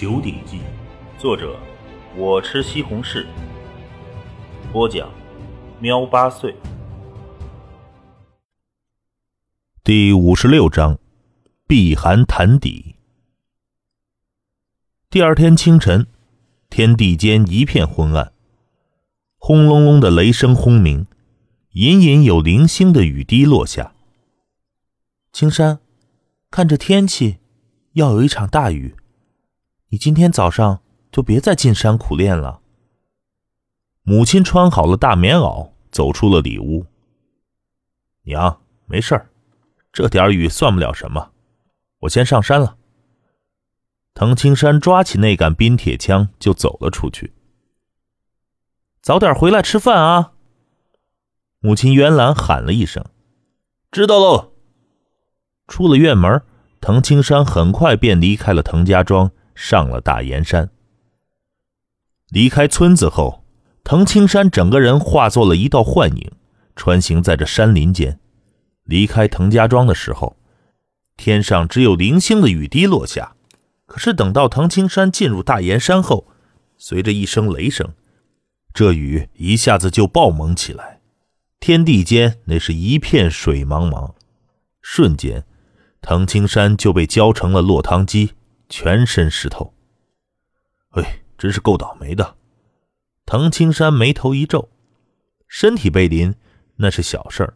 九鼎记》，作者我吃西红柿，播讲喵八岁。第五十六章：碧寒潭底。第二天清晨，天地间一片昏暗，轰隆隆的雷声轰鸣，隐隐有零星的雨滴落下。青山，看这天气，要有一场大雨。你今天早上就别再进山苦练了。母亲穿好了大棉袄，走出了里屋。娘，没事儿，这点雨算不了什么，我先上山了。滕青山抓起那杆冰铁枪就走了出去。早点回来吃饭啊！母亲袁兰喊了一声：“知道喽。”出了院门，滕青山很快便离开了滕家庄，上了大岩山。离开村子后，滕青山整个人化作了一道幻影，穿行在这山林间。离开滕家庄的时候，天上只有零星的雨滴落下。可是等到滕青山进入大岩山后，随着一声雷声，这雨一下子就暴猛起来，天地间那是一片水茫茫，瞬间。滕青山就被浇成了落汤鸡，全身湿透。哎，真是够倒霉的。滕青山眉头一皱，身体被淋那是小事儿，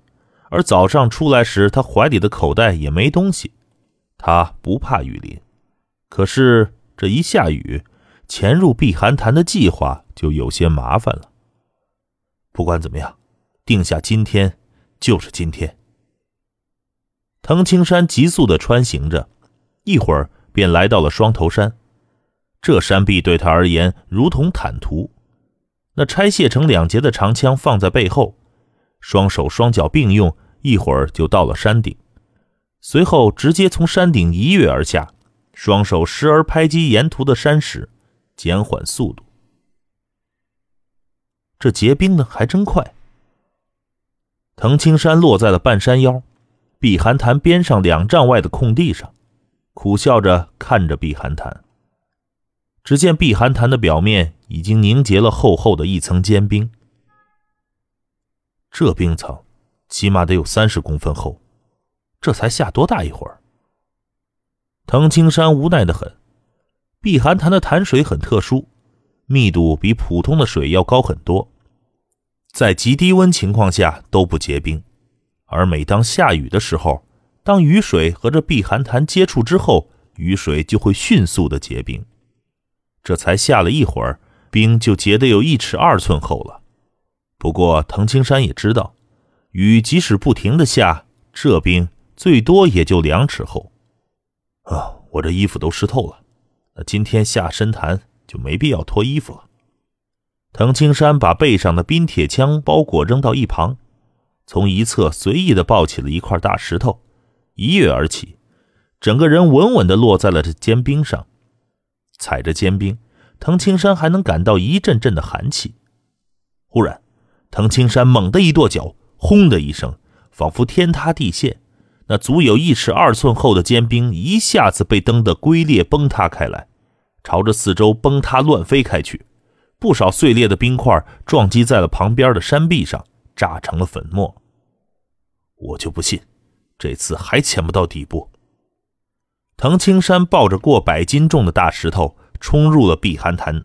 而早上出来时，他怀里的口袋也没东西。他不怕雨淋，可是这一下雨，潜入避寒潭的计划就有些麻烦了。不管怎么样，定下今天就是今天。滕青山急速的穿行着，一会儿便来到了双头山。这山壁对他而言如同坦途。那拆卸成两截的长枪放在背后，双手双脚并用，一会儿就到了山顶。随后直接从山顶一跃而下，双手时而拍击沿途的山石，减缓速度。这结冰的还真快。藤青山落在了半山腰。碧寒潭边上两丈外的空地上，苦笑着看着碧寒潭。只见碧寒潭的表面已经凝结了厚厚的一层坚冰，这冰层起码得有三十公分厚，这才下多大一会儿？滕青山无奈的很。碧寒潭的潭水很特殊，密度比普通的水要高很多，在极低温情况下都不结冰。而每当下雨的时候，当雨水和这碧寒潭接触之后，雨水就会迅速的结冰。这才下了一会儿，冰就结得有一尺二寸厚了。不过藤青山也知道，雨即使不停的下，这冰最多也就两尺厚。啊，我这衣服都湿透了，那今天下深潭就没必要脱衣服了。藤青山把背上的冰铁枪包裹扔到一旁。从一侧随意的抱起了一块大石头，一跃而起，整个人稳稳的落在了这坚冰上。踩着坚冰，滕青山还能感到一阵阵的寒气。忽然，滕青山猛地一跺脚，轰的一声，仿佛天塌地陷，那足有一尺二寸厚的坚冰一下子被蹬得龟裂崩塌开来，朝着四周崩塌乱飞开去。不少碎裂的冰块撞击在了旁边的山壁上。炸成了粉末。我就不信，这次还潜不到底部。藤青山抱着过百斤重的大石头冲入了避寒潭，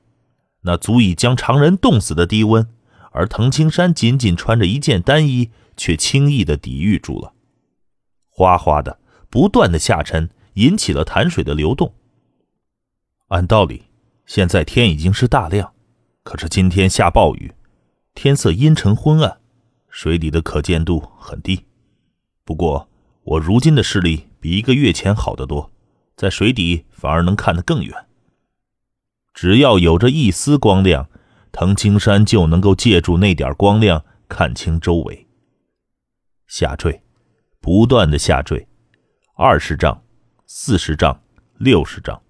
那足以将常人冻死的低温，而藤青山仅仅穿着一件单衣，却轻易的抵御住了。哗哗的，不断的下沉，引起了潭水的流动。按道理，现在天已经是大亮，可是今天下暴雨，天色阴沉昏暗。水底的可见度很低，不过我如今的视力比一个月前好得多，在水底反而能看得更远。只要有着一丝光亮，藤青山就能够借助那点光亮看清周围。下坠，不断的下坠，二十丈、四十丈、六十丈，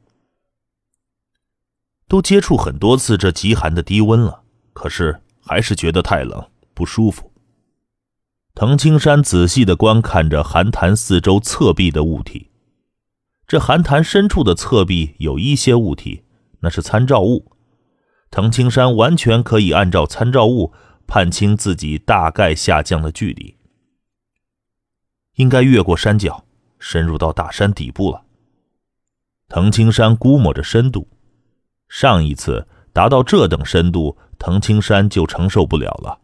都接触很多次这极寒的低温了，可是还是觉得太冷，不舒服。滕青山仔细地观看着寒潭四周侧壁的物体，这寒潭深处的侧壁有一些物体，那是参照物。藤青山完全可以按照参照物判清自己大概下降的距离，应该越过山脚，深入到大山底部了。藤青山估摸着深度，上一次达到这等深度，藤青山就承受不了了，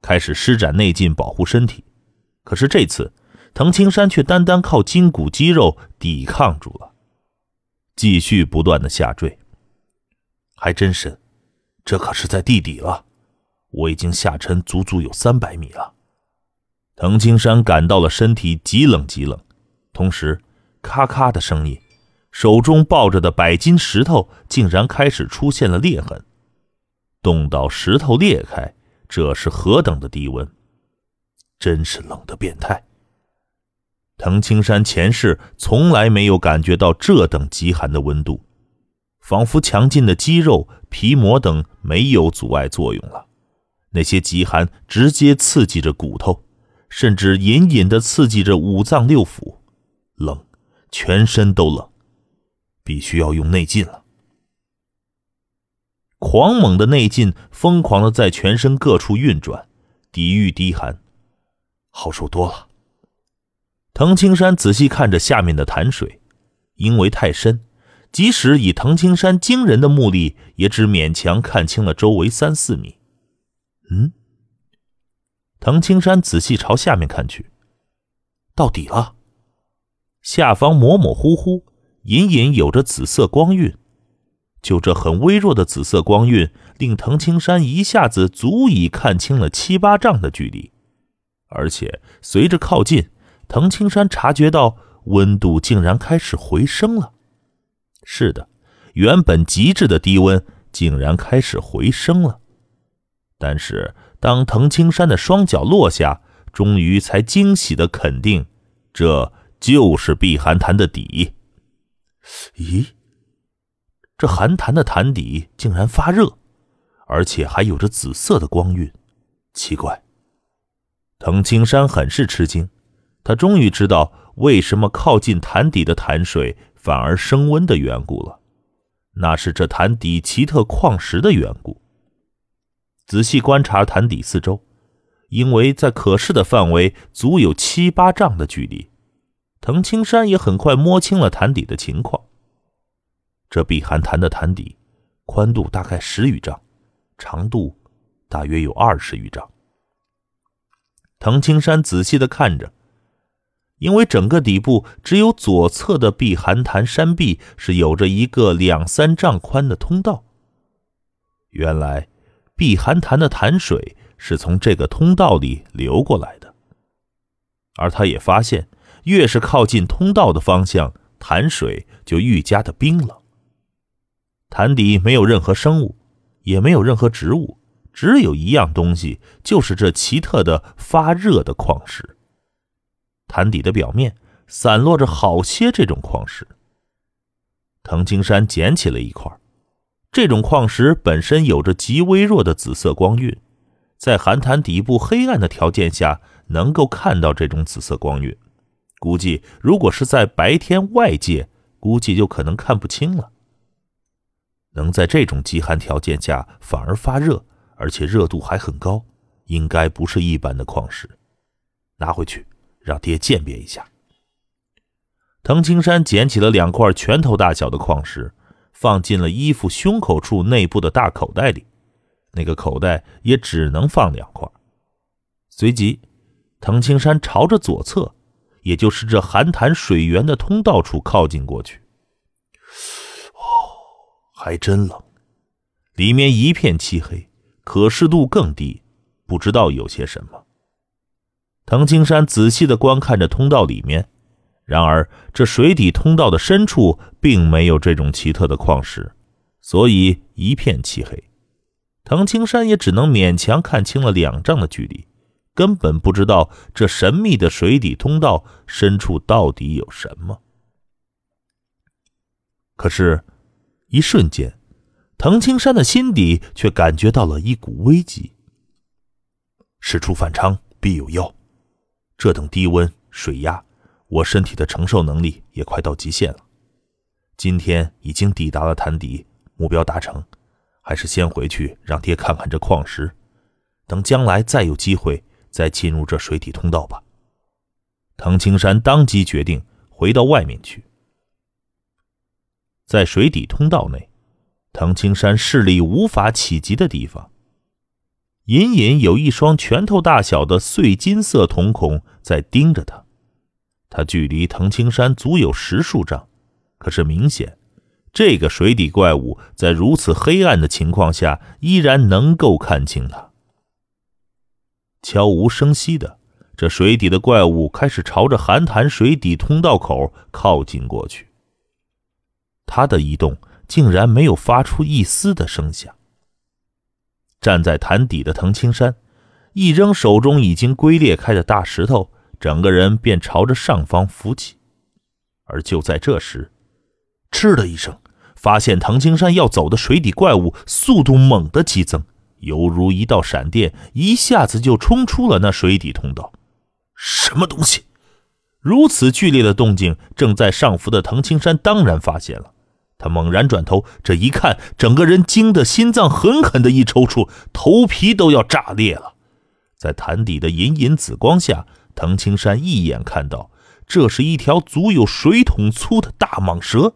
开始施展内劲保护身体。可是这次，藤青山却单单靠筋骨肌肉抵抗住了，继续不断的下坠，还真深。这可是在地底了，我已经下沉足足有三百米了。藤青山感到了身体极冷极冷，同时，咔咔的声音，手中抱着的百斤石头竟然开始出现了裂痕。冻到石头裂开，这是何等的低温！真是冷的变态。藤青山前世从来没有感觉到这等极寒的温度。仿佛强劲的肌肉、皮膜等没有阻碍作用了，那些极寒直接刺激着骨头，甚至隐隐的刺激着五脏六腑，冷，全身都冷，必须要用内劲了。狂猛的内劲疯狂的在全身各处运转，抵御低寒，好受多了。藤青山仔细看着下面的潭水，因为太深。即使以藤青山惊人的目力，也只勉强看清了周围三四米。嗯，藤青山仔细朝下面看去，到底了。下方模模糊糊，隐隐有着紫色光晕。就这很微弱的紫色光晕，令藤青山一下子足以看清了七八丈的距离。而且随着靠近，藤青山察觉到温度竟然开始回升了。是的，原本极致的低温竟然开始回升了。但是，当藤青山的双脚落下，终于才惊喜的肯定，这就是碧寒潭的底。咦，这寒潭的潭底竟然发热，而且还有着紫色的光晕，奇怪。藤青山很是吃惊，他终于知道为什么靠近潭底的潭水。反而升温的缘故了，那是这潭底奇特矿石的缘故。仔细观察潭底四周，因为在可视的范围足有七八丈的距离，藤青山也很快摸清了潭底的情况。这碧寒潭的潭底，宽度大概十余丈，长度大约有二十余丈。藤青山仔细的看着。因为整个底部只有左侧的碧寒潭山壁是有着一个两三丈宽的通道。原来，碧寒潭的潭水是从这个通道里流过来的。而他也发现，越是靠近通道的方向，潭水就愈加的冰冷。潭底没有任何生物，也没有任何植物，只有一样东西，就是这奇特的发热的矿石。潭底的表面散落着好些这种矿石。藤青山捡起了一块，这种矿石本身有着极微弱的紫色光晕，在寒潭底部黑暗的条件下能够看到这种紫色光晕。估计如果是在白天外界，估计就可能看不清了。能在这种极寒条件下反而发热，而且热度还很高，应该不是一般的矿石。拿回去。让爹鉴别一下。藤青山捡起了两块拳头大小的矿石，放进了衣服胸口处内部的大口袋里。那个口袋也只能放两块。随即，藤青山朝着左侧，也就是这寒潭水源的通道处靠近过去。还真冷，里面一片漆黑，可视度更低，不知道有些什么。藤青山仔细的观看着通道里面，然而这水底通道的深处并没有这种奇特的矿石，所以一片漆黑。藤青山也只能勉强看清了两丈的距离，根本不知道这神秘的水底通道深处到底有什么。可是，一瞬间，藤青山的心底却感觉到了一股危机。事出反常，必有妖。这等低温水压，我身体的承受能力也快到极限了。今天已经抵达了潭底，目标达成，还是先回去让爹看看这矿石，等将来再有机会再进入这水底通道吧。滕青山当即决定回到外面去。在水底通道内，滕青山视力无法企及的地方，隐隐有一双拳头大小的碎金色瞳孔在盯着他。他距离滕青山足有十数丈，可是明显，这个水底怪物在如此黑暗的情况下，依然能够看清他。悄无声息的，这水底的怪物开始朝着寒潭水底通道口靠近过去。他的移动竟然没有发出一丝的声响。站在潭底的藤青山，一扔手中已经龟裂开的大石头，整个人便朝着上方浮起。而就在这时，嗤的一声，发现藤青山要走的水底怪物速度猛地激增，犹如一道闪电，一下子就冲出了那水底通道。什么东西？如此剧烈的动静，正在上浮的藤青山当然发现了。他猛然转头，这一看，整个人惊得心脏狠狠的一抽搐，头皮都要炸裂了。在潭底的隐隐紫光下，藤青山一眼看到，这是一条足有水桶粗的大蟒蛇。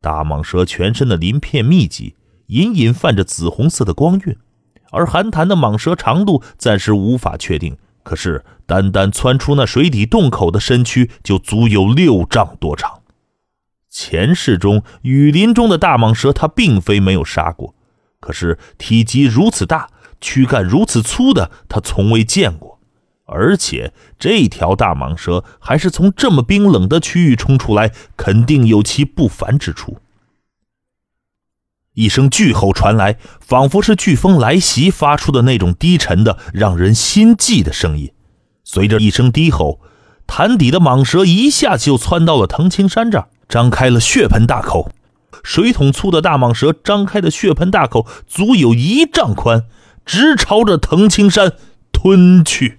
大蟒蛇全身的鳞片密集，隐隐泛着紫红色的光晕，而寒潭的蟒蛇长度暂时无法确定，可是单单窜出那水底洞口的身躯就足有六丈多长。前世中雨林中的大蟒蛇，他并非没有杀过，可是体积如此大、躯干如此粗的，他从未见过。而且这条大蟒蛇还是从这么冰冷的区域冲出来，肯定有其不凡之处。一声巨吼传来，仿佛是飓风来袭发出的那种低沉的、让人心悸的声音。随着一声低吼，潭底的蟒蛇一下子就窜到了藤青山这儿。张开了血盆大口，水桶粗的大蟒蛇张开的血盆大口足有一丈宽，直朝着藤青山吞去。